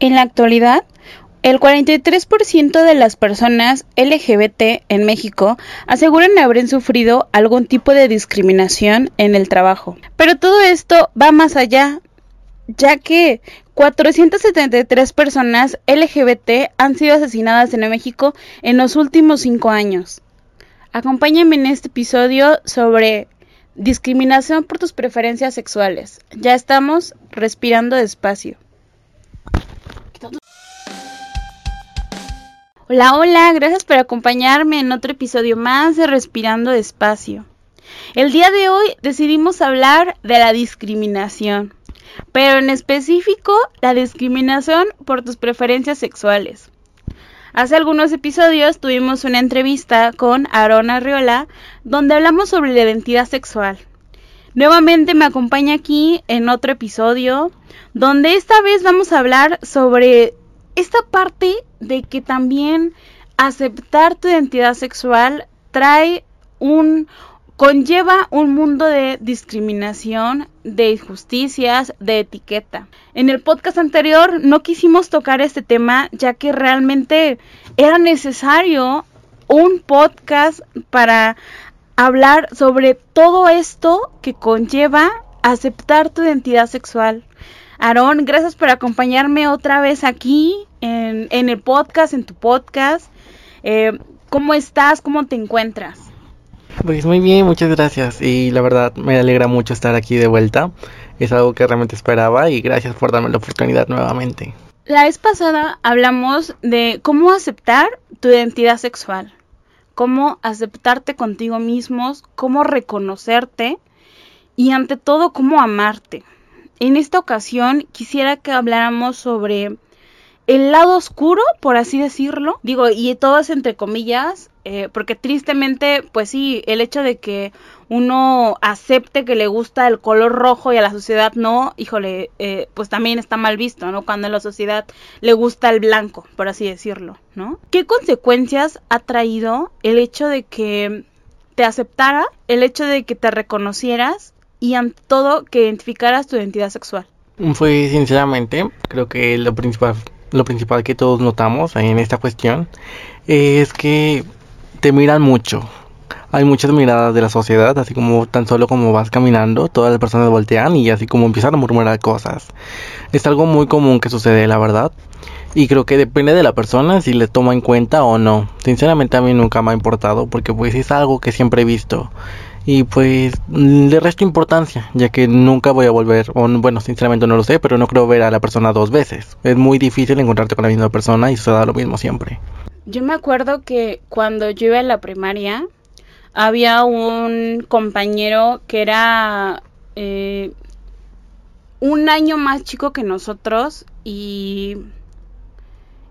En la actualidad, el 43% de las personas LGBT en México aseguran haber sufrido algún tipo de discriminación en el trabajo. Pero todo esto va más allá, ya que 473 personas LGBT han sido asesinadas en México en los últimos cinco años. Acompáñenme en este episodio sobre discriminación por tus preferencias sexuales. Ya estamos respirando despacio. Hola, hola, gracias por acompañarme en otro episodio más de Respirando Despacio. El día de hoy decidimos hablar de la discriminación, pero en específico la discriminación por tus preferencias sexuales. Hace algunos episodios tuvimos una entrevista con Aaron Arriola donde hablamos sobre la identidad sexual. Nuevamente me acompaña aquí en otro episodio donde esta vez vamos a hablar sobre esta parte de que también aceptar tu identidad sexual trae un conlleva un mundo de discriminación, de injusticias, de etiqueta. En el podcast anterior no quisimos tocar este tema ya que realmente era necesario un podcast para hablar sobre todo esto que conlleva aceptar tu identidad sexual. Aarón, gracias por acompañarme otra vez aquí en, el podcast, en tu podcast. Eh, ¿Cómo estás? ¿Cómo te encuentras? Pues muy bien, muchas gracias. Y la verdad me alegra mucho estar aquí de vuelta. Es algo que realmente esperaba y gracias por darme la oportunidad nuevamente. La vez pasada hablamos de cómo aceptar tu identidad sexual, cómo aceptarte contigo mismos, cómo reconocerte y ante todo cómo amarte. En esta ocasión quisiera que habláramos sobre el lado oscuro, por así decirlo. Digo, y todo es entre comillas, eh, porque tristemente, pues sí, el hecho de que uno acepte que le gusta el color rojo y a la sociedad no, híjole, eh, pues también está mal visto, ¿no? Cuando a la sociedad le gusta el blanco, por así decirlo, ¿no? ¿Qué consecuencias ha traído el hecho de que te aceptara, el hecho de que te reconocieras y ante todo que identificaras tu identidad sexual? Pues sinceramente, creo que lo principal, lo principal que todos notamos en esta cuestión es que te miran mucho. Hay muchas miradas de la sociedad, así como tan solo como vas caminando, todas las personas voltean y así como empiezan a murmurar cosas. Es algo muy común que sucede, la verdad. Y creo que depende de la persona si le toma en cuenta o no. Sinceramente a mí nunca me ha importado porque pues es algo que siempre he visto y pues le resto importancia, ya que nunca voy a volver, o bueno, sinceramente no lo sé, pero no creo ver a la persona dos veces. Es muy difícil encontrarte con la misma persona y da lo mismo siempre. Yo me acuerdo que cuando yo iba a la primaria, había un compañero que era eh, un año más chico que nosotros y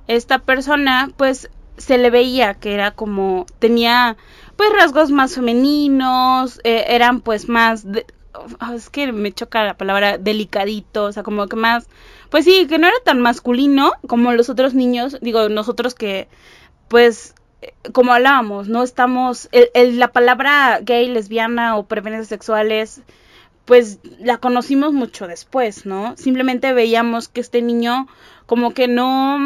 esta persona pues se le veía que era como tenía pues rasgos más femeninos, eh, eran pues más, ah, es que me choca la palabra delicadito, o sea, como que más, pues sí, que no era tan masculino como los otros niños, digo, nosotros que pues como hablábamos, no estamos, el, la palabra gay, lesbiana o preferencias sexuales, pues la conocimos mucho después, ¿no? Simplemente veíamos que este niño como que no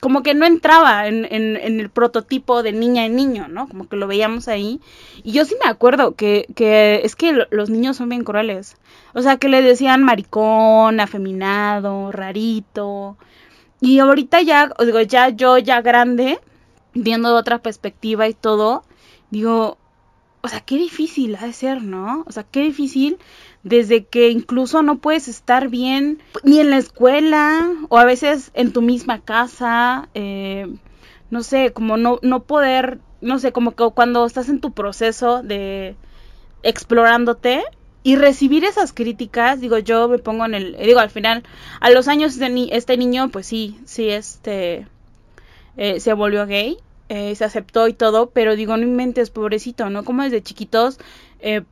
como que no entraba en, en, el prototipo de niña y niño, ¿no? Como que lo veíamos ahí. Y yo sí me acuerdo que, que es que los niños son bien crueles. O sea, que le decían maricón, afeminado, rarito. Y ahorita ya, digo, ya yo ya grande, viendo de otra perspectiva y todo, digo, o sea, qué difícil ha de ser, ¿no? O sea, qué difícil desde que incluso no puedes estar bien ni en la escuela o a veces en tu misma casa, eh, no sé, como no, no poder, no sé, como que cuando estás en tu proceso de explorándote y recibir esas críticas, digo, yo me pongo en el, digo, al final, a los años de este niño, pues sí, sí, este, eh, se volvió gay, eh, se aceptó y todo, pero digo, no inventes, pobrecito, ¿no? Como desde chiquitos, eh,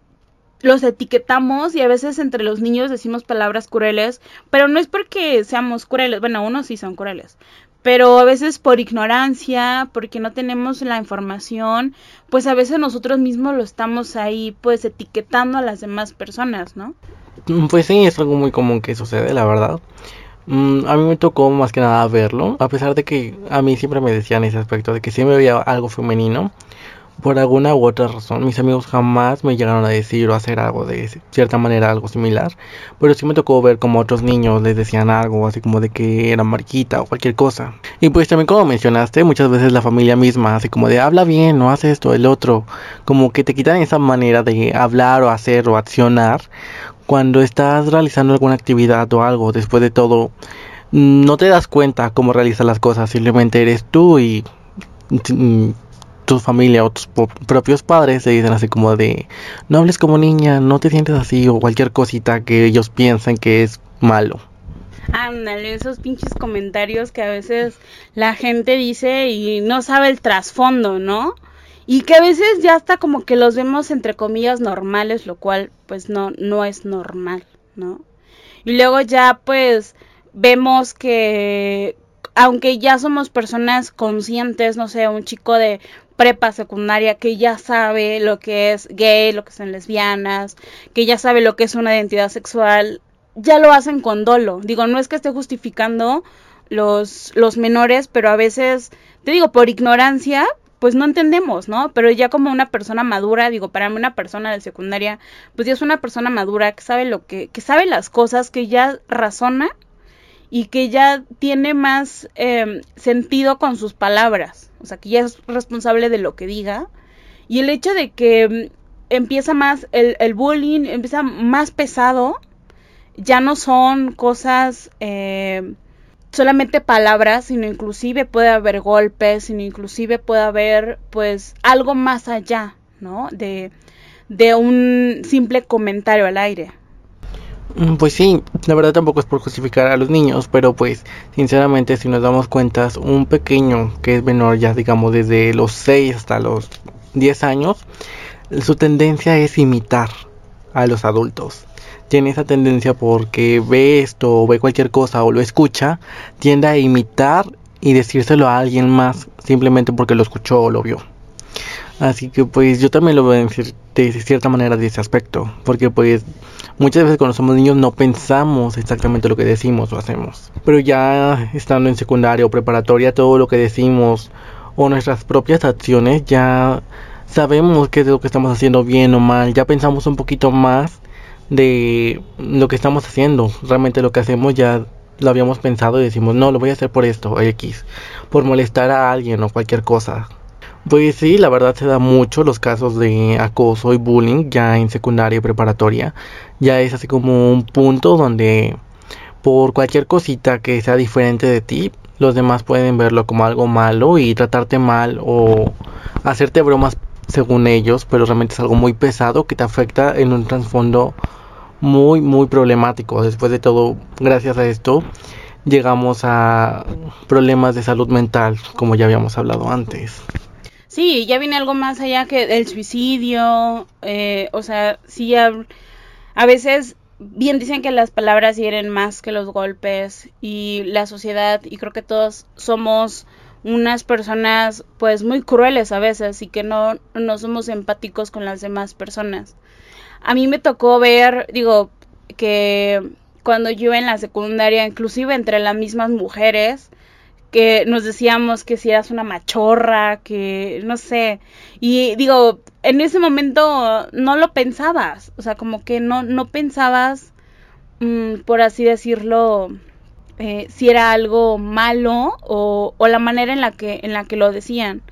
los etiquetamos y a veces entre los niños decimos palabras crueles, pero no es porque seamos crueles, bueno, unos sí son crueles, pero a veces por ignorancia, porque no tenemos la información, pues a veces nosotros mismos lo estamos ahí pues etiquetando a las demás personas, ¿no? Mm, pues sí, es algo muy común que sucede, la verdad. Mm, a mí me tocó más que nada verlo, a pesar de que a mí siempre me decían ese aspecto de que siempre veía algo femenino. Por alguna u otra razón, mis amigos jamás me llegaron a decir o hacer algo de cierta manera, algo similar. Pero sí me tocó ver como otros niños les decían algo, así como de que era marquita o cualquier cosa. Y pues también como mencionaste, muchas veces la familia misma, así como de habla bien, no hace esto, el otro. Como que te quitan esa manera de hablar o hacer o accionar cuando estás realizando alguna actividad o algo, después de todo, no te das cuenta cómo realizas las cosas, simplemente eres tú y mm, tu familia o tus propios padres te dicen así como de no hables como niña, no te sientes así o cualquier cosita que ellos piensan que es malo. Ándale, esos pinches comentarios que a veces la gente dice y no sabe el trasfondo, ¿no? Y que a veces ya está como que los vemos entre comillas normales, lo cual pues no, no es normal, ¿no? Y luego ya pues vemos que aunque ya somos personas conscientes, no sé, un chico de prepa secundaria que ya sabe lo que es gay, lo que son lesbianas, que ya sabe lo que es una identidad sexual, ya lo hacen con dolo. Digo, no es que esté justificando los, los menores, pero a veces, te digo, por ignorancia, pues no entendemos, ¿no? Pero ya como una persona madura, digo, para mí una persona de secundaria, pues ya es una persona madura que sabe lo que, que sabe las cosas, que ya razona y que ya tiene más em, sentido con sus palabras, o sea, que ya es responsable de lo que diga. Y el hecho de que em, empieza más, el, el bullying empieza más pesado, ya no son cosas... Eh, solamente palabras, sino inclusive puede haber golpes, sino inclusive puede haber pues algo más allá, ¿no? De, de un simple comentario al aire. Mm, pues sí, la verdad tampoco es por justificar a los niños, pero pues sinceramente si nos damos cuenta, un pequeño que es menor ya digamos desde los 6 hasta los 10 años, su tendencia es imitar a los adultos tiene esa tendencia porque ve esto o ve cualquier cosa o lo escucha, tiende a imitar y decírselo a alguien más simplemente porque lo escuchó o lo vio. Así que pues yo también lo veo decir de cierta manera de ese aspecto, porque pues muchas veces cuando somos niños no pensamos exactamente lo que decimos o hacemos, pero ya estando en secundaria o preparatoria todo lo que decimos o nuestras propias acciones ya sabemos qué es lo que estamos haciendo bien o mal, ya pensamos un poquito más de lo que estamos haciendo. Realmente lo que hacemos ya lo habíamos pensado y decimos, no, lo voy a hacer por esto, X, por molestar a alguien o cualquier cosa. Pues sí, la verdad se da mucho los casos de acoso y bullying ya en secundaria y preparatoria. Ya es así como un punto donde por cualquier cosita que sea diferente de ti, los demás pueden verlo como algo malo y tratarte mal o hacerte bromas según ellos, pero realmente es algo muy pesado que te afecta en un trasfondo muy, muy problemático. Después de todo, gracias a esto, llegamos a problemas de salud mental, como ya habíamos hablado antes. Sí, ya viene algo más allá que el suicidio, eh, o sea, sí, a, a veces bien dicen que las palabras hieren más que los golpes y la sociedad, y creo que todos somos unas personas pues muy crueles a veces y que no, no somos empáticos con las demás personas. A mí me tocó ver, digo, que cuando yo en la secundaria, inclusive entre las mismas mujeres, que nos decíamos que si eras una machorra, que no sé, y digo, en ese momento no lo pensabas, o sea, como que no, no pensabas, mm, por así decirlo, eh, si era algo malo o, o, la manera en la que en la que lo decían.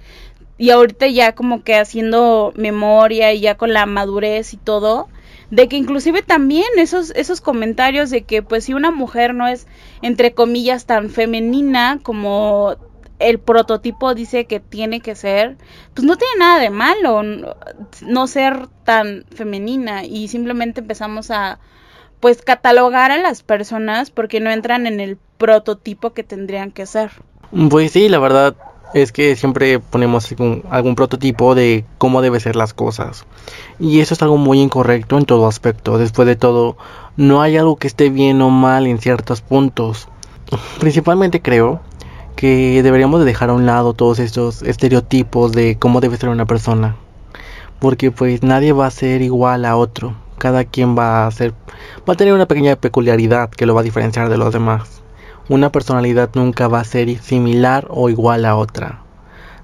Y ahorita ya como que haciendo memoria y ya con la madurez y todo de que inclusive también esos esos comentarios de que pues si una mujer no es entre comillas tan femenina como el prototipo dice que tiene que ser, pues no tiene nada de malo no ser tan femenina. Y simplemente empezamos a pues catalogar a las personas porque no entran en el prototipo que tendrían que ser. Pues sí, la verdad es que siempre ponemos algún, algún, prototipo de cómo debe ser las cosas. Y eso es algo muy incorrecto en todo aspecto. Después de todo, no hay algo que esté bien o mal en ciertos puntos. Principalmente creo que deberíamos de dejar a un lado todos estos estereotipos de cómo debe ser una persona. Porque pues nadie va a ser igual a otro cada quien va a ser va a tener una pequeña peculiaridad que lo va a diferenciar de los demás una personalidad nunca va a ser similar o igual a otra.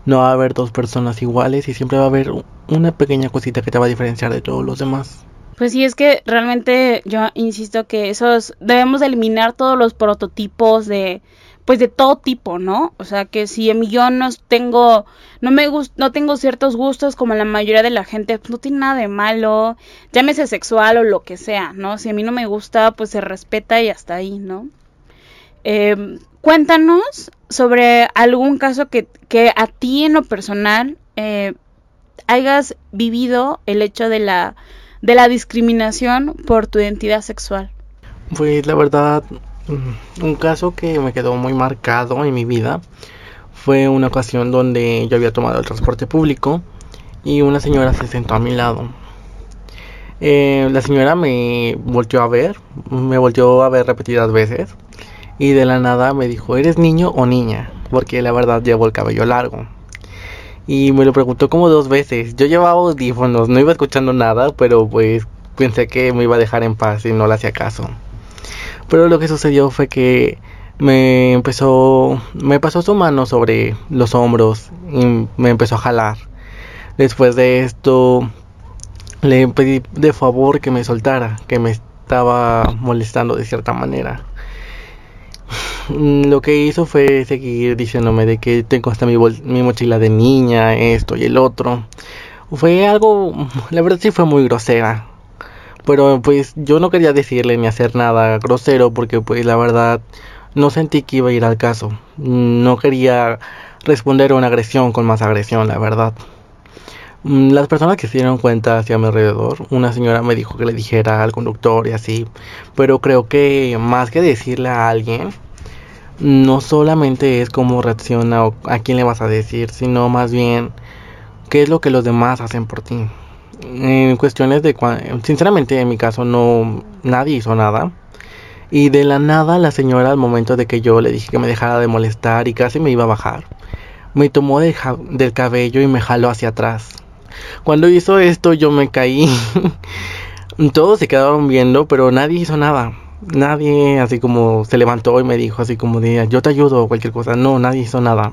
No va a haber dos personas iguales y siempre va a haber una pequeña cosita que te va a diferenciar de todos los demás. Pues sí, es que realmente yo insisto que debemos eliminar todos los prototipos de pues de todo tipo, ¿no? O sea, que si yo no tengo no me no tengo ciertos gustos como la mayoría de la gente, pues no tiene nada de malo, llámese sexual o lo que sea, ¿no? Si a mí no me gusta, pues se respeta y hasta ahí, ¿no? Eh, cuéntanos sobre algún caso que, que, a ti en lo personal eh, hayas vivido el hecho de la, de la discriminación por tu identidad sexual. Pues la verdad, un caso que me quedó muy marcado en mi vida fue una ocasión donde yo había tomado el transporte público y una señora se sentó a mi lado. Eh, la señora me volteó a ver, me volteó a ver repetidas veces y de la nada me dijo, ¿eres niño o niña? Porque la verdad llevo el cabello largo. Y me lo preguntó como dos veces. Yo llevaba audífonos, no iba escuchando nada, pero pues pensé que me iba a dejar en paz y no le hacía caso. Pero lo que sucedió fue que me empezó, me pasó su mano sobre los hombros y me empezó a jalar. Después de esto le pedí de favor que me soltara, que me estaba molestando de cierta manera. Mm, lo que hizo fue seguir diciéndome de que tengo hasta mi, mi mochila de niña, esto y el otro. Fue algo, la verdad sí fue muy grosera. Pero pues yo no quería decirle ni hacer nada grosero porque pues la verdad no sentí que iba a ir al caso. No quería responder a una agresión con más agresión, la verdad. Mm, las personas que se dieron cuenta hacia mi alrededor, una señora me dijo que le dijera al conductor y así, pero creo que más que decirle a alguien, no solamente es cómo reacciona o a quién le vas a decir, sino más bien qué es lo que los demás hacen por ti. En cuestiones de, sinceramente en mi caso no, nadie hizo nada. Y de la nada la señora al momento de que yo le dije que me dejara de molestar y casi me iba a bajar, me tomó del cabello y me jaló hacia atrás. Cuando hizo esto yo me caí. Todos se quedaron viendo, pero nadie hizo nada nadie así como se levantó y me dijo así como de yo te ayudo o cualquier cosa. No, nadie hizo nada.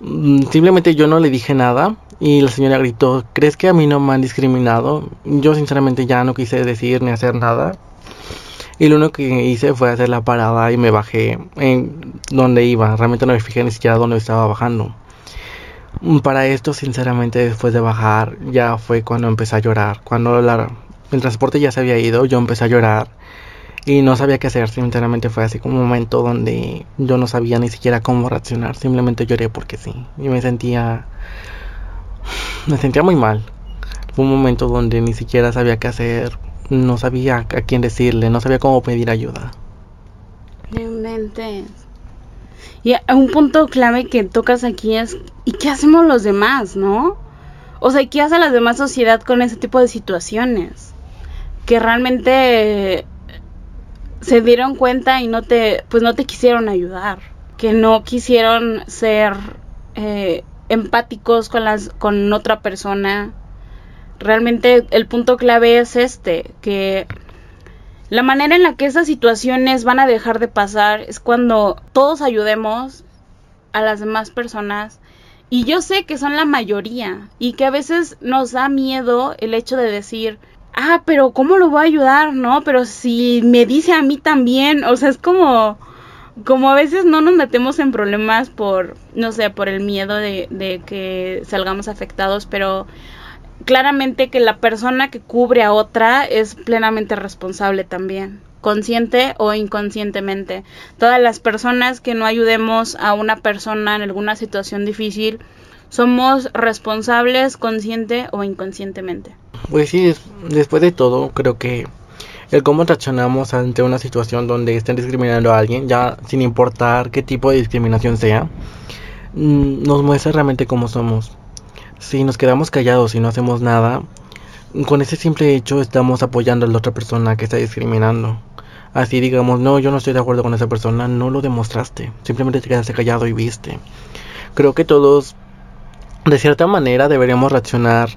Mm, simplemente yo no le dije nada y la señora gritó, ¿crees que a mí no me han discriminado? Yo sinceramente ya no quise decir ni hacer nada. Y lo único que hice fue hacer la parada y me bajé en donde iba. Realmente no me fijé ni siquiera dónde estaba bajando. Para esto, sinceramente, después de bajar, ya fue cuando empecé a llorar. Cuando el transporte ya se había ido, yo empecé a llorar y no sabía qué hacer, sinceramente fue así como un momento donde yo no sabía ni siquiera cómo reaccionar, simplemente lloré porque sí, y me sentía, me sentía muy mal, fue un momento donde ni siquiera sabía qué hacer, no sabía a quién decirle, no sabía cómo pedir ayuda. Realmente. Y un punto clave que tocas aquí es, ¿y qué hacemos los demás, no? O sea, ¿qué hace la demás sociedad con ese tipo de situaciones? Que realmente se dieron cuenta y no te, pues no te quisieron ayudar, que no quisieron ser eh, empáticos con las, con otra persona. Realmente el punto clave es este, que la manera en la que esas situaciones van a dejar de pasar es cuando todos ayudemos a las demás personas. Y yo sé que son la mayoría y que a veces nos da miedo el hecho de decir, ah, pero ¿cómo lo voy a ayudar? No, pero si me dice a mí también, o sea, es como, como a veces no nos metemos en problemas por, no sé, por el miedo de, que salgamos afectados, pero claramente que la persona que cubre a otra es plenamente responsable también consciente o inconscientemente. Todas las personas que no ayudemos a una persona en alguna situación difícil, somos responsables consciente o inconscientemente. Pues sí, después de todo, creo que el cómo reaccionamos ante una situación donde estén discriminando a alguien, ya sin importar qué tipo de discriminación sea, mm, nos muestra realmente cómo somos. Si nos quedamos callados y no hacemos nada, con ese simple hecho estamos apoyando a la otra persona que está discriminando. Así digamos, no, yo no estoy de acuerdo con esa persona, no lo demostraste, simplemente te quedaste callado y viste. Creo que todos, de cierta manera, deberíamos reaccionar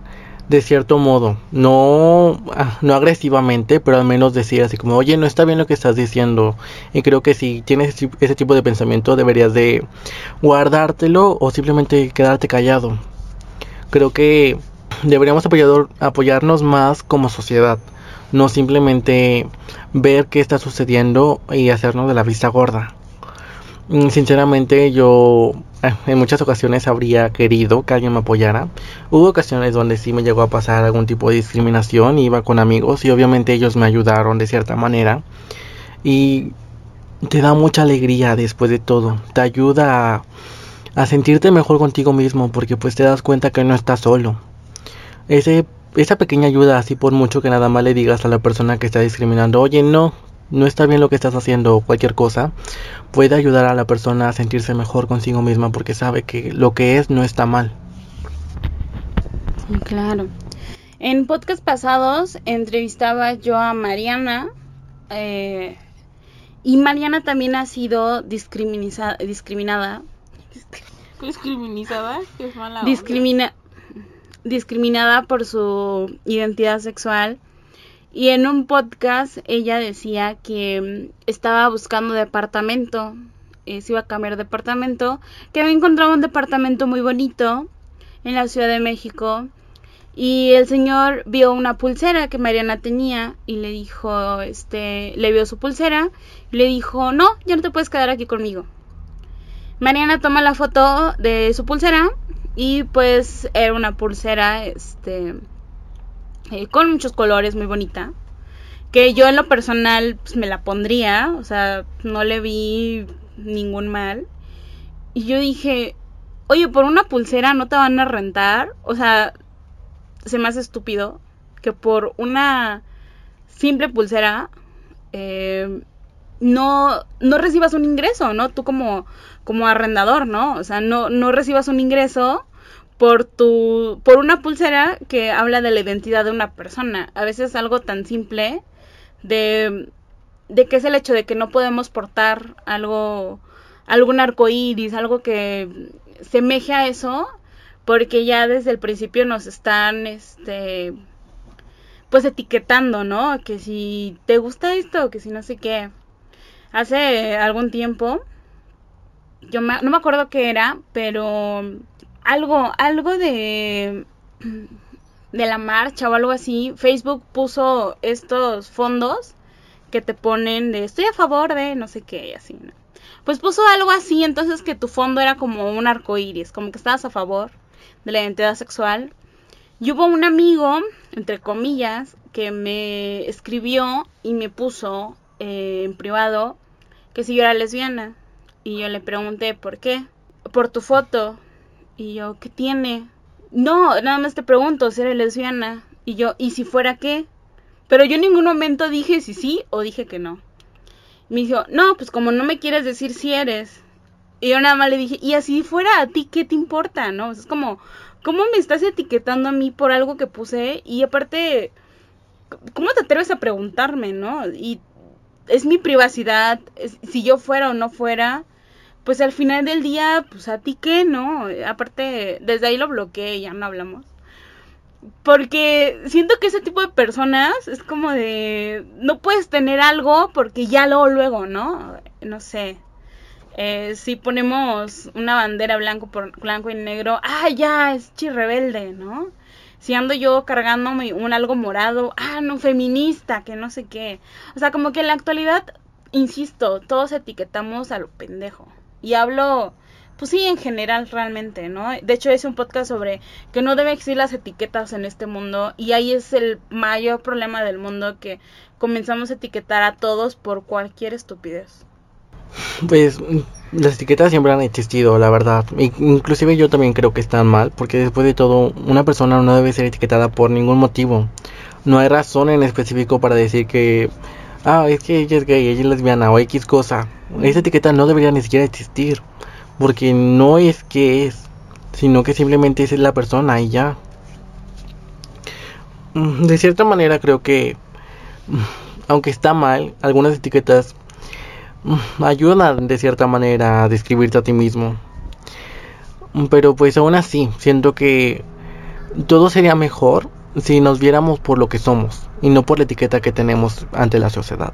de cierto modo, no, ah, no agresivamente, pero al menos decir así como, oye, no está bien lo que estás diciendo. Y creo que si tienes ese tipo de pensamiento deberías de guardártelo o simplemente quedarte callado. Creo que deberíamos apoyador, apoyarnos más como sociedad, no simplemente ver qué está sucediendo y hacernos de la vista gorda. Mm, sinceramente yo eh, en muchas ocasiones habría querido que alguien me apoyara. Hubo ocasiones donde sí me llegó a pasar algún tipo de discriminación, iba con amigos y obviamente ellos me ayudaron de cierta manera. Y te da mucha alegría después de todo, te ayuda a, sentirte mejor contigo mismo porque pues te das cuenta que no estás solo. Ese, esa pequeña ayuda, así por mucho que nada más le digas a la persona que está discriminando, oye no, no está bien lo que estás haciendo o cualquier cosa, puede ayudar a la persona a sentirse mejor consigo misma porque sabe que lo que es no está mal. claro. En podcast pasados entrevistaba yo a Mariana eh, y Mariana también ha sido discriminada. Discriminada. Discriminada, es mala Discrimina, discriminada por su identidad sexual y en un podcast ella decía que mm, estaba buscando departamento, eh, se iba a cambiar de departamento, que había encontrado un departamento muy bonito en la Ciudad de México y el señor vio una pulsera que Mariana tenía y le dijo, este, le vio su pulsera y le dijo, no, ya no te puedes quedar aquí conmigo. Mariana toma la foto de su pulsera y pues era una pulsera, este, eh, con muchos colores, muy bonita. Que yo en lo personal pues, me la pondría, o sea, no le vi ningún mal. Y yo dije, oye, por una pulsera no te van a rentar. O sea, se me hace estúpido que por una simple pulsera eh, no, no recibas un ingreso, ¿no? Tú como, como arrendador, ¿no? O sea, no, no recibas un ingreso por tu por una pulsera que habla de la identidad de una persona. A veces algo tan simple de de que es el hecho de que no podemos portar algo algún arco iris, algo que semeje a eso, porque ya desde el principio nos están este pues etiquetando, ¿no? Que si te gusta esto, que si no sé qué. Hace algún tiempo yo no me acuerdo qué era, pero algo, algo de de la marcha o algo así, Facebook puso estos fondos que te ponen de estoy a favor de no sé qué y así, ¿no? Pues puso algo así, entonces que tu fondo era como un arco iris, como que estabas a favor de la identidad sexual. Y hubo un amigo, entre comillas, que me escribió y me puso eh, en privado que si yo era lesbiana. Y yo le pregunté, ¿por qué? Por tu foto. Y yo, ¿qué tiene? No, nada más te pregunto si eres lesbiana. Y yo, ¿y si fuera qué? Pero yo en ningún momento dije si sí o dije que no. Me dijo, no, pues como no me quieres decir si eres. Y yo nada más le dije, y así fuera a ti, ¿qué te importa? ¿No? es como, ¿cómo me estás etiquetando a mí por algo que puse? Y aparte, ¿cómo te atreves a preguntarme, no? Y es mi privacidad, si yo fuera o no fuera, pues al final del día, pues a ti qué, ¿no? Aparte, desde ahí lo bloqueé, ya no hablamos. Porque siento que ese tipo de personas es como de, no puedes tener algo porque ya luego, luego, ¿no? No sé. Eh, si ponemos una bandera blanco por blanco y negro, ah, ya, es rebelde, ¿no? Si ando yo cargándome un algo morado, ah, no, feminista, que no sé qué. O sea, como que en la actualidad, insisto, todos etiquetamos a lo pendejo. Y hablo, pues sí, en general realmente, ¿no? De hecho, es un podcast sobre que no deben existir las etiquetas en este mundo y ahí es el mayor problema del mundo que comenzamos a etiquetar a todos por cualquier estupidez. Pues las etiquetas siempre han existido, la verdad. Inclusive yo también creo que están mal, porque después de todo, una persona no debe ser etiquetada por ningún motivo. No hay razón en específico para decir que, ah, es que ella es gay, ella es lesbiana o X cosa. Esa etiqueta no debería ni siquiera existir. Porque no es que es, sino que simplemente es la persona y ya. Mm, de cierta manera creo que, mm, aunque está mal, algunas etiquetas mm, ayudan de cierta manera a describirte a ti mismo. Pero pues aún así, siento que todo sería mejor si nos viéramos por lo que somos y no por la etiqueta que tenemos ante la sociedad.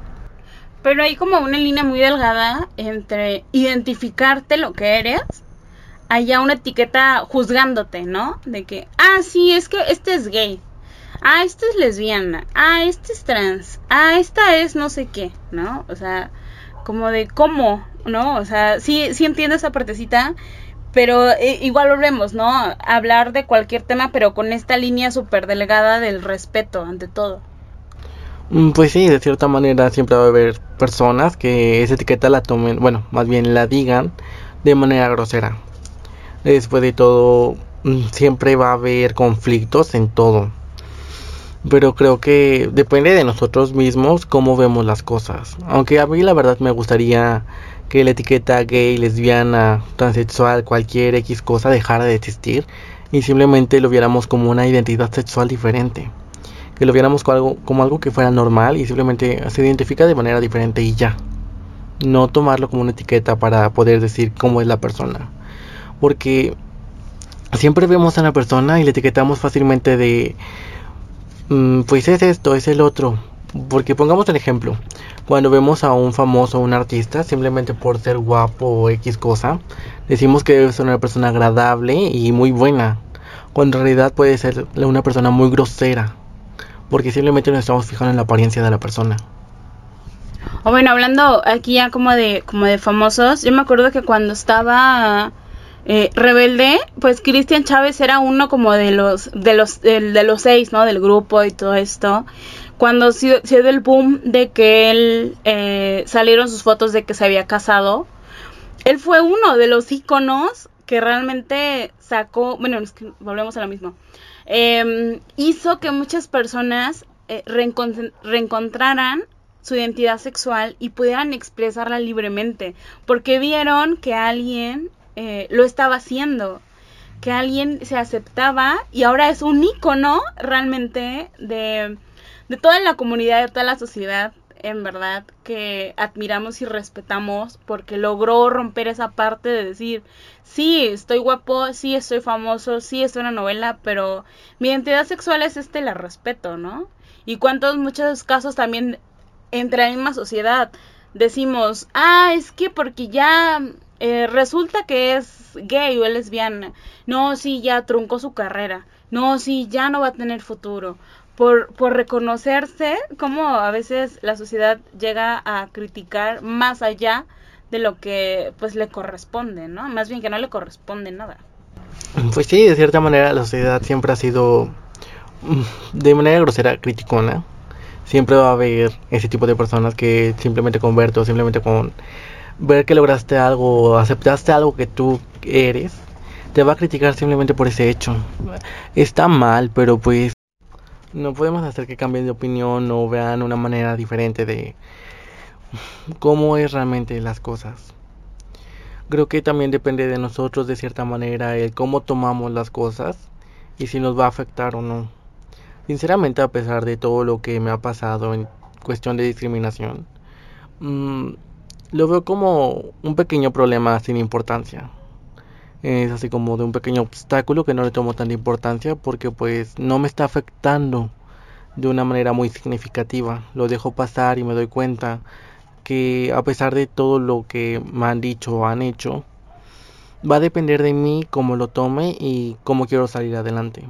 Pero hay como una línea muy delgada entre identificarte lo que eres, allá una etiqueta juzgándote, ¿no? De que, ah, sí, es que este es gay, ah, esta es lesbiana, ah, este es trans, ah, esta es no sé qué, ¿no? O sea, como de cómo, ¿no? O sea, sí, sí entiendo esa partecita, pero eh, igual volvemos, ¿no? Hablar de cualquier tema, pero con esta línea súper delgada del respeto ante todo. Mm, pues sí, de cierta manera siempre va a haber personas que esa etiqueta la tomen, bueno, más bien la digan de manera grosera. Después de todo, mm, siempre va a haber conflictos en todo. Pero creo que depende de nosotros mismos cómo vemos las cosas. Aunque a mí la verdad me gustaría que la etiqueta gay, lesbiana, transexual, cualquier X cosa dejara de existir y simplemente lo viéramos como una identidad sexual diferente. Que lo viéramos como algo, como algo que fuera normal y simplemente se identifica de manera diferente y ya. No tomarlo como una etiqueta para poder decir cómo es la persona. Porque siempre vemos a una persona y le etiquetamos fácilmente de Mm, pues es esto, es el otro. Porque pongamos el ejemplo, cuando vemos a un famoso, un artista, simplemente por ser guapo o X cosa, decimos que ser una persona agradable y muy buena, cuando en realidad puede ser una persona muy grosera, porque simplemente nos estamos fijando en la apariencia de la persona. O bueno, hablando aquí ya como de, como de famosos, yo me acuerdo que cuando estaba eh, rebelde, pues Cristian Chávez era uno como de los de los de, los seis, ¿no? Del grupo y todo esto. Cuando se, dio el boom de que él eh, salieron sus fotos de que se había casado, él fue uno de los íconos que realmente sacó, bueno, volvemos a lo mismo, em, hizo que muchas personas eh, reencontraran su identidad sexual y pudieran expresarla libremente, porque vieron que alguien eh, lo estaba haciendo, que alguien se aceptaba y ahora es un ícono realmente de, de toda la comunidad, de toda la sociedad, en verdad, que admiramos y respetamos porque logró romper esa parte de decir, sí, estoy guapo, sí, estoy famoso, sí, es una novela, pero mi identidad sexual es este, la respeto, ¿no? Y cuántos muchos casos también entre la misma sociedad decimos, ah, es que porque ya eh, resulta que es gay o es lesbiana. No, sí, ya truncó su carrera. No, sí, ya no va a tener futuro. Por, por reconocerse, como a veces la sociedad llega a criticar más allá de lo que pues le corresponde, ¿no? Más bien que no le corresponde nada. Pues sí, de cierta manera la sociedad siempre ha sido mm, de manera grosera criticona. Siempre va a haber ese tipo de personas que simplemente con verte o simplemente con ver que lograste algo, aceptaste algo que tú eres, te va a criticar simplemente por ese hecho. Está mal, pero pues no podemos hacer que cambien de opinión o vean una manera diferente de cómo es realmente las cosas. Creo que también depende de nosotros de cierta manera el cómo tomamos las cosas y si nos va a afectar o no. Sinceramente, a pesar de todo lo que me ha pasado en cuestión de discriminación, mmm, lo veo como un pequeño problema sin importancia. Es así como de un pequeño obstáculo que no le tomo tanta importancia porque pues no me está afectando de una manera muy significativa. Lo dejo pasar y me doy cuenta que a pesar de todo lo que me han dicho o han hecho, va a depender de mí cómo lo tome y cómo quiero salir adelante.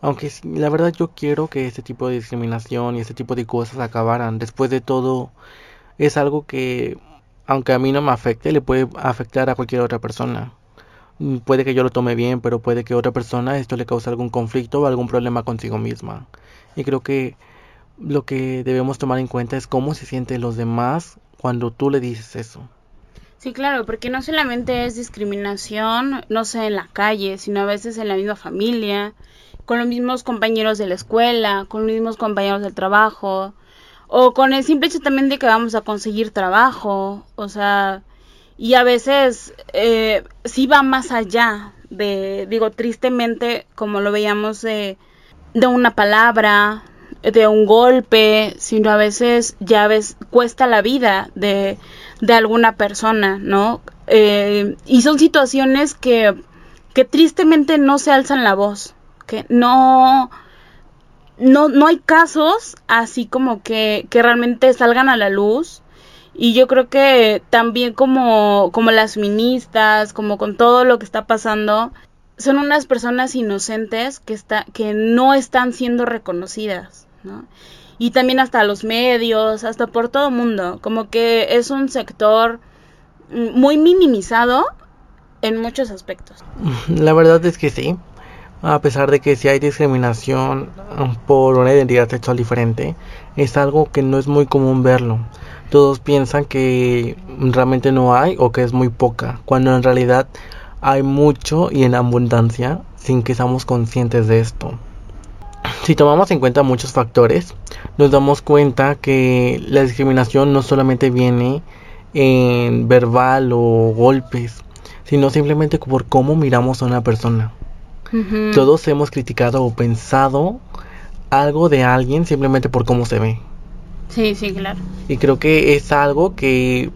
Aunque la verdad yo quiero que este tipo de discriminación y este tipo de cosas acabaran. Después de todo es algo que aunque a mí no me afecte, le puede afectar a cualquier otra persona. Mm, puede que yo lo tome bien, pero puede que otra persona esto le cause algún conflicto o algún problema consigo misma. Y creo que lo que debemos tomar en cuenta es cómo se sienten los demás cuando tú le dices eso. Sí, claro, porque no solamente es discriminación, no sé, en la calle, sino a veces en la misma familia, con los mismos compañeros de la escuela, con los mismos compañeros del trabajo, o con el simple hecho también de que vamos a conseguir trabajo, o sea, y a veces eh, sí va más allá de, digo, tristemente, como lo veíamos de, de una palabra, de un golpe, sino a veces ya ves, cuesta la vida de, de alguna persona, ¿no? Eh, y son situaciones que, que tristemente no se alzan la voz, que no, no, no hay casos así como que, que realmente salgan a la luz. Y yo creo que también como, como las ministas, como con todo lo que está pasando, son unas personas inocentes que, está, que no están siendo reconocidas, ¿no? Y también hasta los medios, hasta por todo el mundo. Como que es un sector muy minimizado en muchos aspectos. La verdad es que sí. A pesar de que si hay discriminación por una identidad sexual diferente, es algo que no es muy común verlo. Todos piensan que realmente no hay o que es muy poca, cuando en realidad hay mucho y en abundancia sin que seamos conscientes de esto. Si tomamos en cuenta muchos factores, nos damos cuenta que la discriminación no solamente viene en verbal o golpes, sino simplemente por cómo miramos a una persona. Todos hemos criticado o pensado algo de alguien simplemente por cómo se ve. Sí, sí, claro. Y creo que es algo que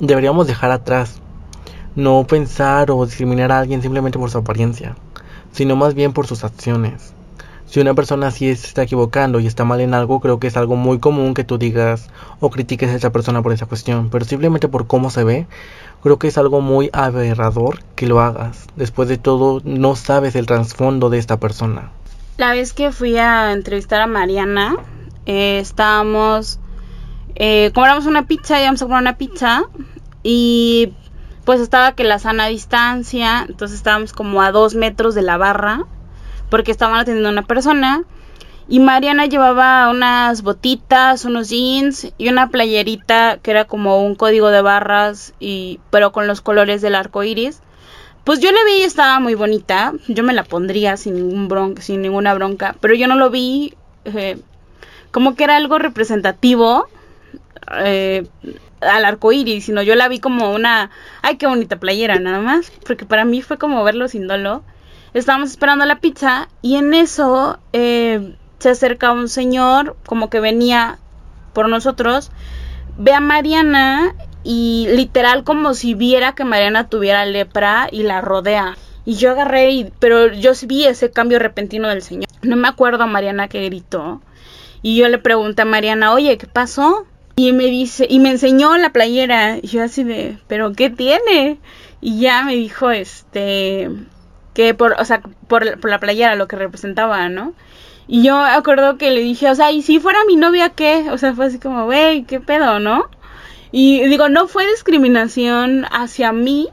deberíamos dejar atrás. No pensar o discriminar a alguien simplemente por su apariencia, sino más bien por sus acciones. Si una persona sí se está equivocando y está mal en algo, creo que es algo muy común que tú digas o critiques a esa persona por esa cuestión, pero simplemente por cómo se ve, creo que es algo muy aberrador que lo hagas. Después de todo, no sabes el trasfondo de esta persona. La vez que fui a entrevistar a Mariana, eh, estábamos, eh, compramos una pizza, íbamos a comprar una pizza y pues estaba que la sana distancia, entonces estábamos como a dos metros de la barra porque estaban atendiendo a una persona y Mariana llevaba unas botitas, unos jeans y una playerita que era como un código de barras y pero con los colores del arco iris. Pues yo le vi y estaba muy bonita. Yo me la pondría sin ningún bronca, sin ninguna bronca. Pero yo no lo vi eh, como que era algo representativo eh, al arco iris, sino yo la vi como una, ay qué bonita playera nada más. Porque para mí fue como verlo sin dolo estábamos esperando la pizza y en eso eh, se acerca un señor como que venía por nosotros, ve a Mariana y literal como si viera que Mariana tuviera lepra y la rodea. Y yo agarré, y, pero yo vi ese cambio repentino del señor. No me acuerdo a Mariana que gritó. Y yo le pregunté a Mariana, oye, ¿qué pasó? Y me dice, y me enseñó la playera. Y yo así de, ¿pero qué tiene? Y ya me dijo, este, que por, o sea, por, por la playera, lo que representaba, ¿no? Y yo acuerdo que le dije, o sea, ¿y si fuera mi novia qué? O sea, fue así como, güey, ¿qué pedo, no? Y digo, no fue discriminación hacia mí,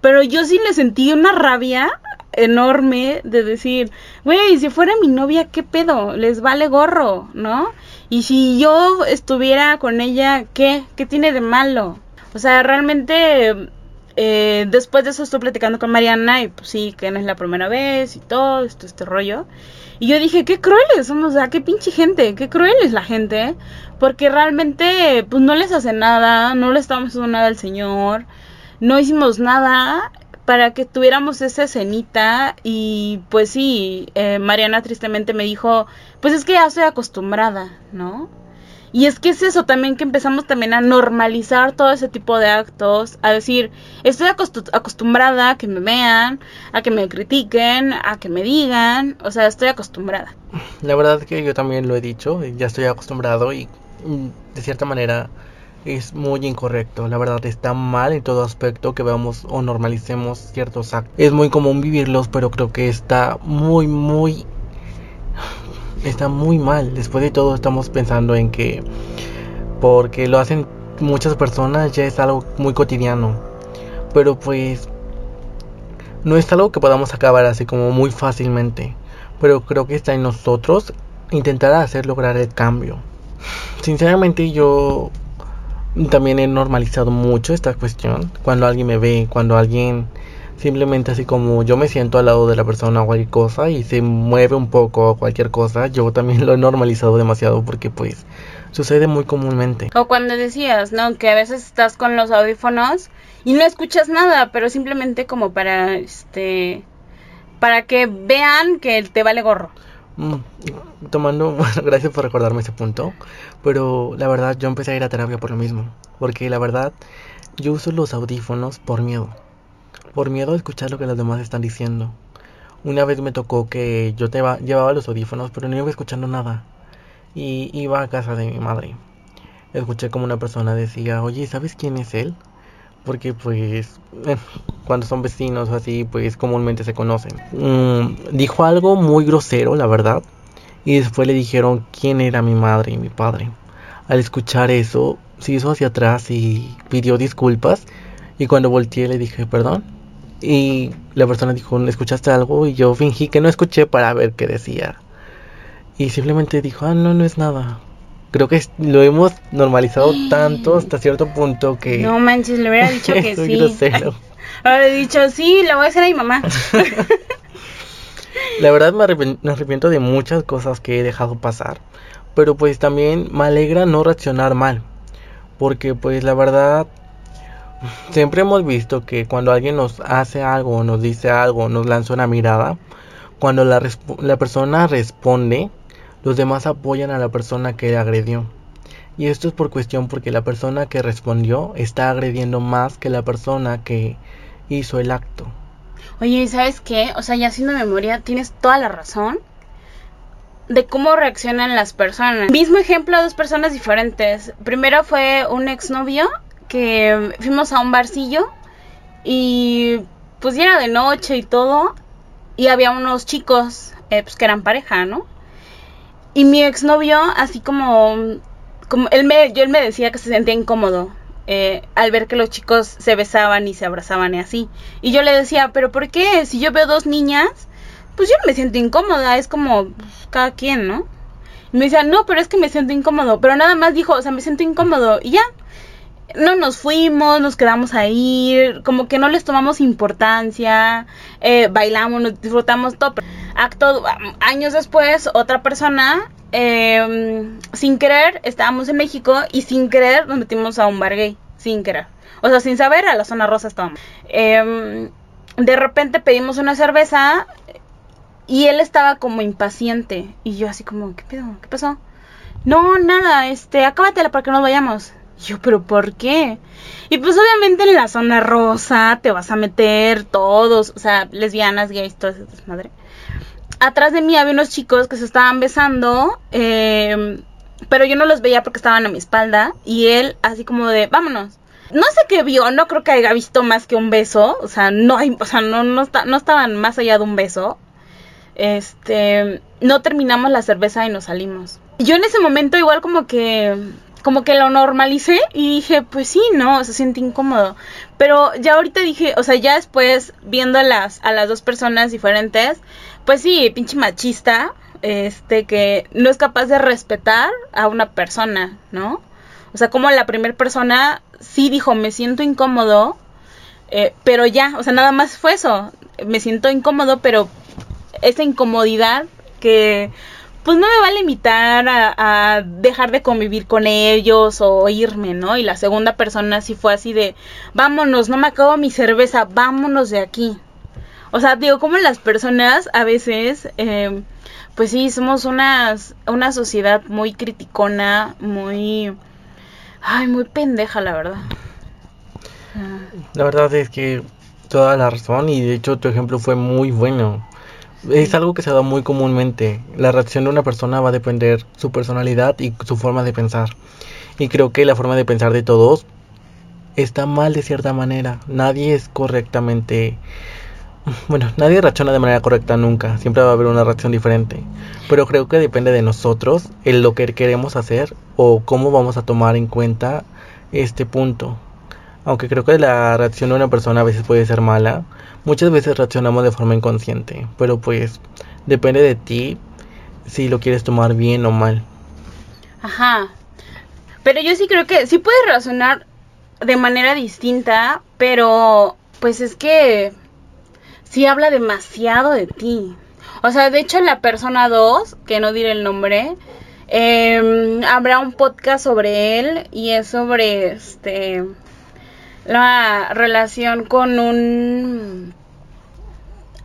pero yo sí le sentí una rabia enorme de decir, güey, si fuera mi novia, ¿qué pedo? Les vale gorro, ¿no? Y si yo estuviera con ella, ¿qué? ¿Qué tiene de malo? O sea, realmente eh, después de eso estoy platicando con Mariana y pues sí, que no es la primera vez y todo, esto, este rollo. Y yo dije, qué crueles somos, o sea, qué pinche gente, qué cruel es la gente, porque realmente pues no les hace nada, no le estamos haciendo nada al Señor, no hicimos nada para que tuviéramos esa escenita y pues sí, eh, Mariana tristemente me dijo, pues es que ya estoy acostumbrada, ¿no? Y es que es eso también que empezamos también a normalizar todo ese tipo de actos, a decir, estoy acostumbrada a que me vean, a que me critiquen, a que me digan, o sea, estoy acostumbrada. La verdad es que yo también lo he dicho, ya estoy acostumbrado y mm, de cierta manera es muy incorrecto. La verdad está mal en todo aspecto que veamos o normalicemos ciertos actos. Es muy común vivirlos, pero creo que está muy, muy está muy mal. Después de todo estamos pensando en que porque lo hacen muchas personas ya es algo muy cotidiano. Pero pues no es algo que podamos acabar así como muy fácilmente. Pero creo que está en nosotros intentar hacer lograr el cambio. Sinceramente yo también he normalizado mucho esta cuestión. Cuando alguien me ve, cuando alguien Simplemente así como yo me siento al lado de la persona o cualquier cosa y se mueve un poco o cualquier cosa, yo también lo he normalizado demasiado porque pues sucede muy comúnmente. O cuando decías, ¿no? Que a veces estás con los audífonos y no escuchas nada, pero simplemente como para este para que vean que te vale gorro. Mm, tomando, gracias por recordarme ese punto, pero la verdad yo empecé a ir a terapia por lo mismo, porque la verdad yo uso los audífonos por miedo por miedo a escuchar lo que los demás están diciendo, Una vez me tocó que yo te llevaba los audífonos, pero no iba escuchando nada. Y iba a casa de mi madre. Escuché como una persona decía, oye, ¿sabes quién es él? Porque pues eh, cuando son vecinos o así, pues comúnmente se conocen. Mm, dijo algo muy grosero, la verdad. Y después le dijeron quién era mi madre y mi padre. Al escuchar eso, se hizo hacia atrás y pidió disculpas. Y cuando volteé le dije, perdón. Y la persona dijo, ¿escuchaste algo? Y yo fingí que no escuché para ver qué decía. Y simplemente dijo, ah, no, no es nada. Creo que lo hemos normalizado tanto hasta cierto punto que... No manches, le hubiera dicho que sí. Grosero. He dicho, sí, le voy a hacer a mi mamá. la verdad me, me arrepiento de muchas cosas que he dejado pasar. Pero pues también me alegra no reaccionar mal. Porque pues la verdad Siempre hemos visto que cuando alguien nos hace algo, nos dice algo, nos lanza una mirada, cuando la, la persona responde, los demás apoyan a la persona que agredió. Y esto es por cuestión porque la persona que respondió está agrediendo más que la persona que hizo el acto. Oye, ¿sabes qué? O sea, ya haciendo memoria, tienes toda la razón de cómo reaccionan las personas. Mismo ejemplo, dos personas diferentes. Primero fue un exnovio que fuimos a un barcillo y pues ya era de noche y todo y había unos chicos eh, pues que eran pareja, ¿no? Y mi exnovio así como como él me yo él me decía que se sentía incómodo eh, al ver que los chicos se besaban y se abrazaban y así. Y yo le decía, pero ¿por qué? Si yo veo dos niñas, pues yo no me siento incómoda, es como pues, cada quien, ¿no? Y me decía, no, pero es que me siento incómodo. Pero nada más dijo, o sea, me siento incómodo. Y ya, no nos fuimos, nos quedamos ahí, como que no les tomamos importancia, eh, bailamos, nos disfrutamos todo. Acto, años después, otra persona, em, sin querer, estábamos en México y sin querer nos metimos a un bar gay, sin querer. O sea, sin saber, a la zona rosa estábamos. Em, de repente pedimos una cerveza y él estaba como impaciente. Y yo así como, ¿qué pedo? ¿Qué pasó? No, nada, este, acábatela para que nos vayamos yo, pero ¿por qué? Y pues obviamente en la zona rosa te vas a meter todos, o sea, lesbianas, gays, todas esas madre. Atrás de mí había unos chicos que se estaban besando, eh, pero yo no los veía porque estaban a mi espalda y él así como de, vámonos. No sé qué vio, no creo que haya visto más que un beso, o sea, no hay, o sea, no, no, no estaban más allá de un beso. Este, no terminamos la cerveza y nos salimos. Yo en ese momento igual como que como que lo normalicé y dije, pues sí, no, se siente incómodo. Pero ya ahorita dije, o sea, ya después viendo a las, a las dos personas diferentes, pues sí, pinche machista, este, que no es capaz de respetar a una persona, ¿no? O sea, como la primera persona sí dijo, me siento incómodo, eh, pero ya, o sea, nada más fue eso, me siento incómodo, pero esa incomodidad que pues no me va a limitar a, dejar de convivir con ellos o irme, ¿no? Y la segunda persona sí fue así de, vámonos, no me acabo mi cerveza, vámonos de aquí. O sea, digo, como las personas a veces, eh, pues sí, somos una, una sociedad muy criticona, muy, ay, muy pendeja, la verdad. La verdad es que toda la razón y de hecho tu ejemplo fue muy bueno es algo que se da muy comúnmente. La reacción de una persona va a depender su personalidad y su forma de pensar. Y creo que la forma de pensar de todos está mal de cierta manera. Nadie es correctamente... Bueno, nadie reacciona de manera correcta nunca. Siempre va a haber una reacción diferente. Pero creo que depende de nosotros el lo que queremos hacer o cómo vamos a tomar en cuenta este punto. Aunque creo que la reacción de una persona a veces puede ser mala, muchas veces reaccionamos de forma inconsciente, pero pues depende de ti si lo quieres tomar bien o mal. Ajá. Pero yo sí creo que sí puedes razonar de manera distinta, pero pues es que sí habla demasiado de ti. O sea, de hecho la persona 2, que no diré el nombre, eh, habrá un podcast sobre él y es sobre este la relación con un...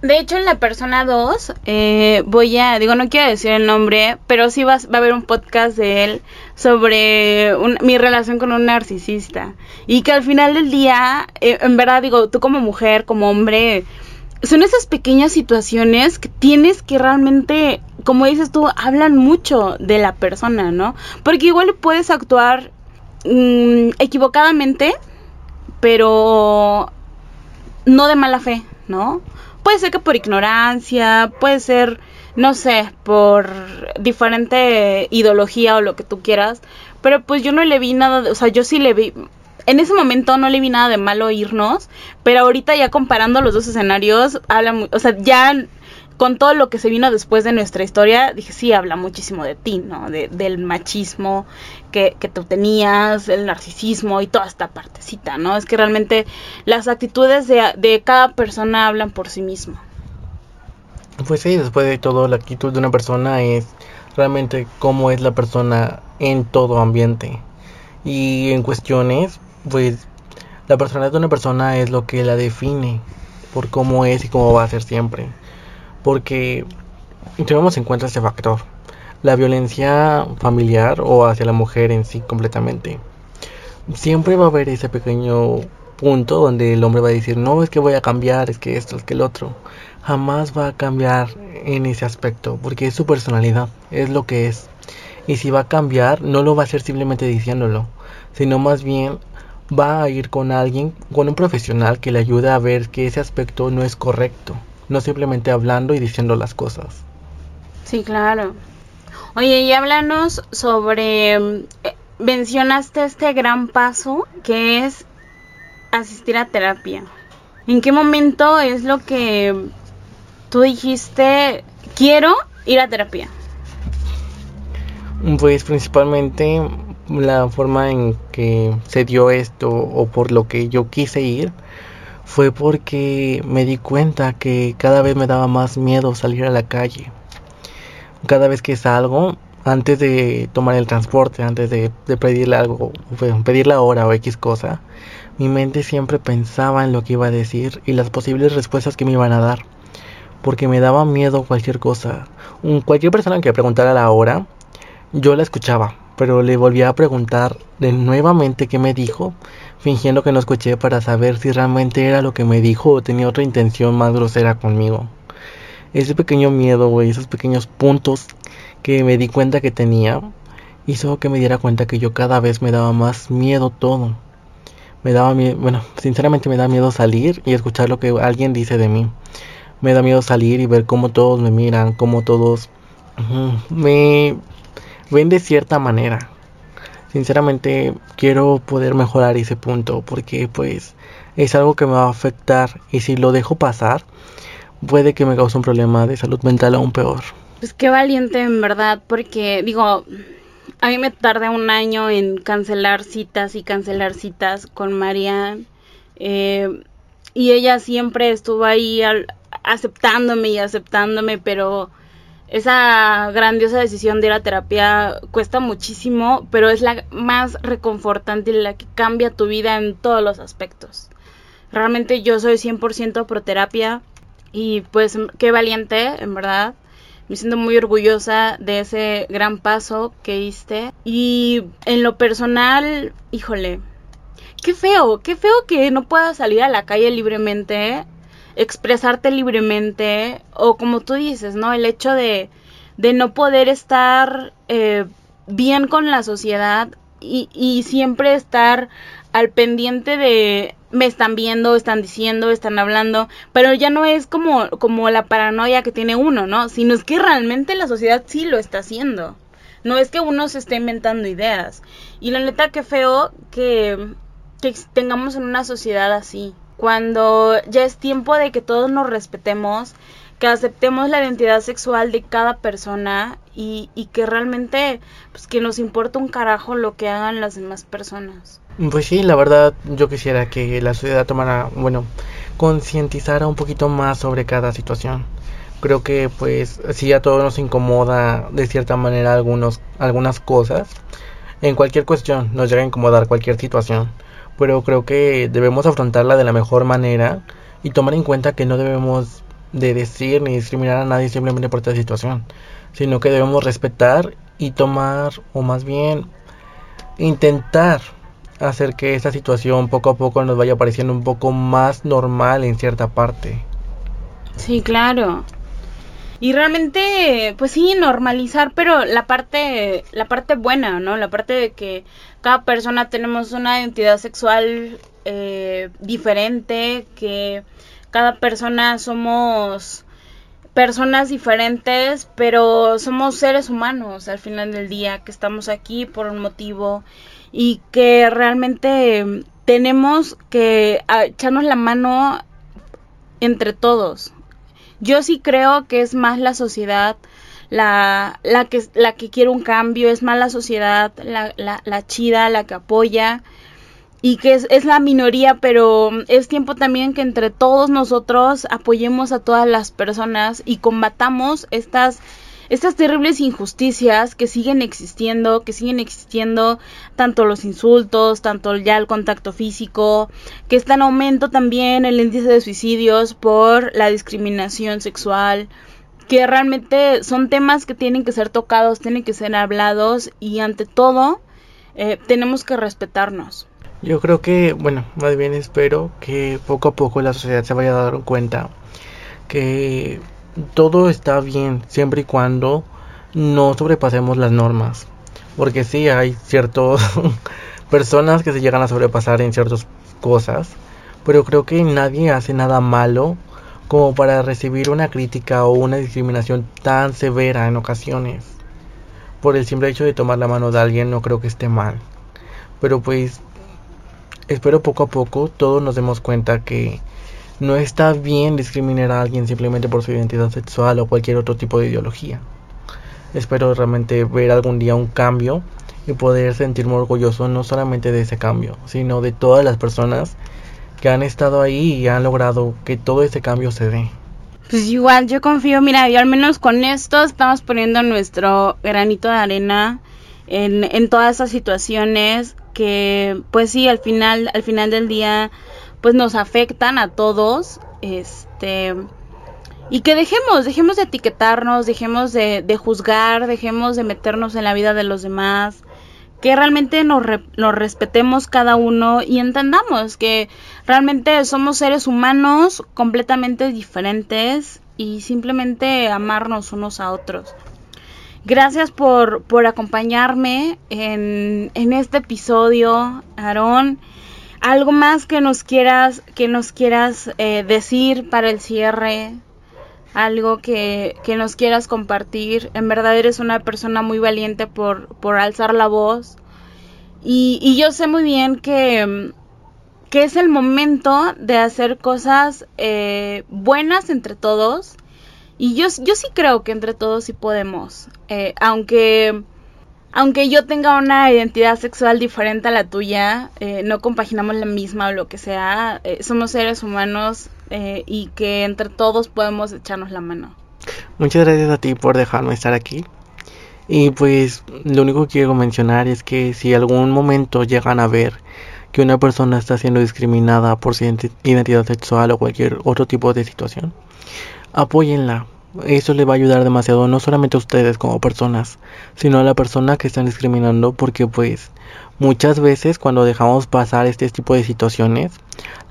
De hecho, en la persona 2, eh, voy a, digo, no quiero decir el nombre, pero sí va, va a haber un podcast de él sobre mi relación con un narcisista. Y que al final del día, eh, en verdad, digo, tú como mujer, como hombre, son esas pequeñas situaciones que tienes que realmente, como dices tú, hablan mucho de la persona, ¿no? Porque igual puedes actuar mm, equivocadamente, pero no de mala fe, ¿no? Puede ser que por ignorancia, puede ser, no sé, por diferente ideología o lo que tú quieras, pero pues yo no le vi nada, de, o sea, yo sí le vi, en ese momento no le vi nada de malo irnos, pero ahorita ya comparando los dos escenarios, habla, o sea, ya con todo lo que se vino después de nuestra historia, dije, sí, habla muchísimo de ti, ¿no? De, del machismo que, que, tú tenías, el narcisismo y toda esta partecita, ¿no? Es que realmente las actitudes de, de cada persona hablan por sí mismo. Pues sí, después de todo, la actitud de una persona es realmente cómo es la persona en todo ambiente. Y en cuestiones, pues la personalidad de una persona es lo que la define por cómo es y cómo va a ser siempre. Porque tenemos en cuenta ese factor, la violencia familiar o hacia la mujer en sí completamente. Siempre va a haber ese pequeño punto donde el hombre va a decir, no, es que voy a cambiar, es que esto, es que el otro. Jamás va a cambiar en ese aspecto, porque es su personalidad, es lo que es. Y si va a cambiar, no lo va a hacer simplemente diciéndolo, sino más bien va a ir con alguien, con un profesional que le ayude a ver que ese aspecto no es correcto, no simplemente hablando y diciendo las cosas. Sí, claro. Oye, y háblanos sobre, eh, mencionaste este gran paso que es asistir a terapia. ¿En qué momento es lo que tú dijiste, quiero ir a terapia? Pues principalmente la forma en que se dio esto o por lo que yo quise ir fue porque me di cuenta que cada vez me daba más miedo salir a la calle. Cada vez que salgo, antes de tomar el transporte, antes de, de pedirle algo, pedir la hora o X cosa, mi mente siempre pensaba en lo que iba a decir y las posibles respuestas que me iban a dar. Porque me daba miedo cualquier cosa. cualquier persona que preguntara la hora, yo la escuchaba, pero le volví a preguntar de nuevamente qué me dijo, fingiendo que no escuché para saber si realmente era lo que me dijo o tenía otra intención más grosera conmigo. Ese pequeño miedo, güey, esos pequeños puntos que me di cuenta que tenía, hizo que me diera cuenta que yo cada vez me daba más miedo todo. Me daba miedo, bueno, sinceramente me da miedo salir y escuchar lo que alguien dice de mí. Me da miedo salir y ver cómo todos me miran, cómo todos me ven de cierta manera. Sinceramente quiero poder mejorar ese punto porque pues es algo que me va a afectar y si lo dejo pasar puede que me cause un problema de salud mental aún peor. Pues qué valiente en verdad porque digo, a mí me tardé un año en cancelar citas y cancelar citas con Marian eh, y ella siempre estuvo ahí aceptándome y aceptándome pero esa grandiosa decisión de ir a terapia cuesta muchísimo, pero es la más reconfortante y la que cambia tu vida en todos los aspectos. Realmente yo soy 100% pro terapia y pues qué valiente, en verdad. Me siento muy orgullosa de ese gran paso que diste. Y en lo personal, híjole, qué feo, qué feo que no puedas salir a la calle libremente expresarte libremente o como tú dices, ¿no? El hecho de, de no poder estar eh, bien con la sociedad y, y siempre estar al pendiente de me están viendo, están diciendo, están hablando, pero ya no es como, como la paranoia que tiene uno, ¿no? Sino es que realmente la sociedad sí lo está haciendo. No es que uno se esté inventando ideas. Y la neta, qué feo que, que tengamos en una sociedad así cuando ya es tiempo de que todos nos respetemos, que aceptemos la identidad sexual de cada persona y, y que realmente pues que nos importa un carajo lo que hagan las demás personas. Pues sí, la verdad yo quisiera que la sociedad tomara, bueno, concientizara un poquito más sobre cada situación. Creo que pues si a todos nos incomoda de cierta manera algunos, algunas cosas, en cualquier cuestión nos llega a incomodar cualquier situación pero creo que debemos afrontarla de la mejor manera y tomar en cuenta que no debemos de decir ni discriminar a nadie simplemente por esta situación, sino que debemos respetar y tomar, o más bien intentar hacer que esta situación poco a poco nos vaya pareciendo un poco más normal en cierta parte. Sí, claro. Y realmente, pues sí, normalizar, pero la parte, la parte buena, ¿no? La parte de que cada persona tenemos una identidad sexual eh, diferente, que cada persona somos personas diferentes, pero somos seres humanos al final del día, que estamos aquí por un motivo y que realmente tenemos que echarnos la mano entre todos. Yo sí creo que es más la sociedad la, la, que, la que quiere un cambio, es más la sociedad, la, la, la chida, la que apoya y que es, es, la minoría, pero es tiempo también que entre todos nosotros apoyemos a todas las personas y combatamos estas estas terribles injusticias que siguen existiendo, que siguen existiendo tanto los insultos, tanto ya el contacto físico, que está en aumento también el índice de suicidios por la discriminación sexual, que realmente son temas que tienen que ser tocados, tienen que ser hablados y ante todo eh, tenemos que respetarnos. Yo creo que, bueno, más bien espero que poco a poco la sociedad se vaya a dar cuenta que todo está bien siempre y cuando no sobrepasemos las normas. Porque sí hay ciertas personas que se llegan a sobrepasar en ciertas cosas, pero creo que nadie hace nada malo como para recibir una crítica o una discriminación tan severa en ocasiones. Por el simple hecho de tomar la mano de alguien no creo que esté mal. Pero pues espero poco a poco todos nos demos cuenta que no está bien discriminar a alguien simplemente por su identidad sexual o cualquier otro tipo de ideología. Espero realmente ver algún día un cambio y poder sentirme orgulloso no solamente de ese cambio, sino de todas las personas que han estado ahí y han logrado que todo ese cambio se dé. Pues igual yo confío, mira, y al menos con esto estamos poniendo nuestro granito de arena en, en todas esas situaciones que pues sí, al final, al final del día, pues nos afectan a todos, este, y que dejemos, dejemos de etiquetarnos, dejemos de, juzgar, dejemos de meternos en la vida de los demás, que realmente nos, nos, respetemos cada uno y entendamos que realmente somos seres humanos completamente diferentes y simplemente amarnos unos a otros. Gracias por, por acompañarme en, en este episodio, Aarón. ¿Algo más que nos quieras, que nos quieras eh, decir para el cierre? Algo que, que, nos quieras compartir. En verdad eres una persona muy valiente por, por alzar la voz. Y, y yo sé muy bien que, que, es el momento de hacer cosas eh, buenas entre todos y yo, yo sí creo que entre todos sí podemos. Eh, aunque, aunque yo tenga una identidad sexual diferente a la tuya, eh, no compaginamos la misma o lo que sea, eh, somos seres humanos eh, y que entre todos podemos echarnos la mano. Muchas gracias a ti por dejarme estar aquí. Y pues lo único que quiero mencionar es que si algún momento llegan a ver que una persona está siendo discriminada por su identidad sexual o cualquier otro tipo de situación, apóyenla. Eso le va a ayudar demasiado, no solamente a ustedes como personas, sino a la persona que están discriminando, porque pues muchas veces cuando dejamos pasar este tipo de situaciones,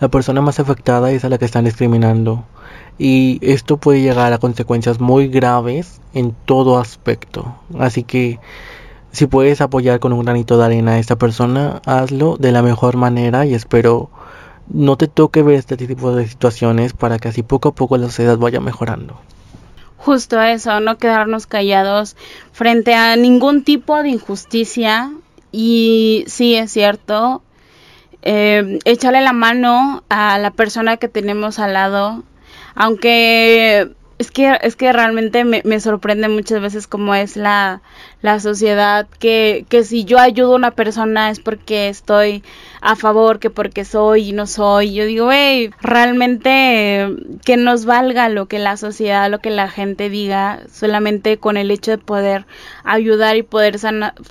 la persona más afectada es a la que están discriminando. Y esto puede llegar a consecuencias muy graves en todo aspecto. Así que si puedes apoyar con un granito de arena a esta persona, hazlo de la mejor manera y espero no te toque ver este tipo de situaciones para que así poco a poco la sociedad vaya mejorando. Justo eso, no quedarnos callados frente a ningún tipo de injusticia. Y sí es cierto, eh, echarle la mano a la persona que tenemos al lado, aunque es que, es que realmente me, me, sorprende muchas veces cómo es la, la sociedad, que, que si yo ayudo a una persona es porque estoy a favor, que porque soy y no soy. Yo digo, hey, realmente que nos valga lo que la sociedad, lo que la gente diga, solamente con el hecho de poder ayudar y poder,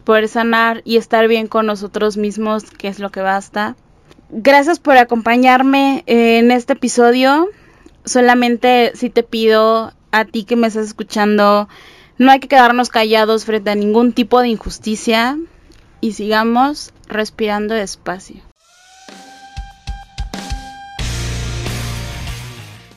poder sanar y estar bien con nosotros mismos, que es lo que basta. Gracias por acompañarme en este episodio solamente si te pido a ti que me estás escuchando, no hay que quedarnos callados frente a ningún tipo de injusticia y sigamos respirando despacio.